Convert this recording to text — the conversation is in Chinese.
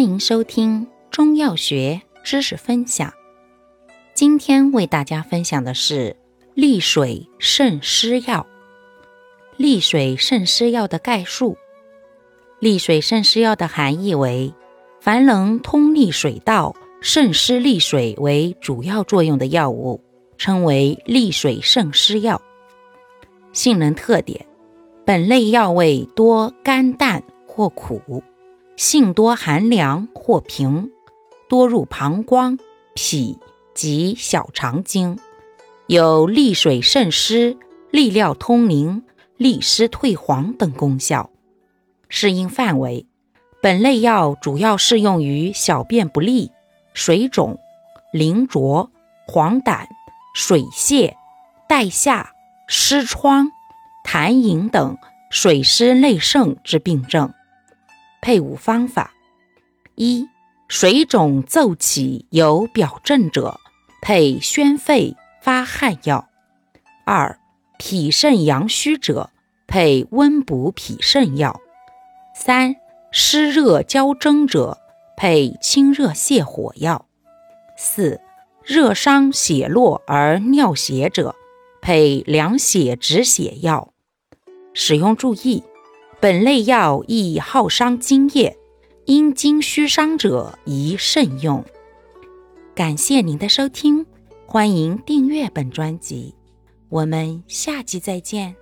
欢迎收听中药学知识分享。今天为大家分享的是利水渗湿药。利水渗湿药的概述：利水渗湿药的含义为，凡能通利水道、渗湿利水为主要作用的药物，称为利水渗湿药。性能特点：本类药味多甘淡或苦。性多寒凉或平，多入膀胱、脾及小肠经，有利水渗湿、利尿通淋、利湿退黄等功效。适应范围：本类药主要适用于小便不利、水肿、淋浊、黄疸、水泄、带下、湿疮、痰饮等水湿内盛之病症。配伍方法：一、水肿骤起有表症者，配宣肺发汗药；二、脾肾阳虚者，配温补脾肾药；三、湿热交蒸者，配清热泻火药；四、热伤血络而尿血者，配凉血止血药。使用注意。本类药易耗伤津液，因经虚伤者宜慎用。感谢您的收听，欢迎订阅本专辑，我们下期再见。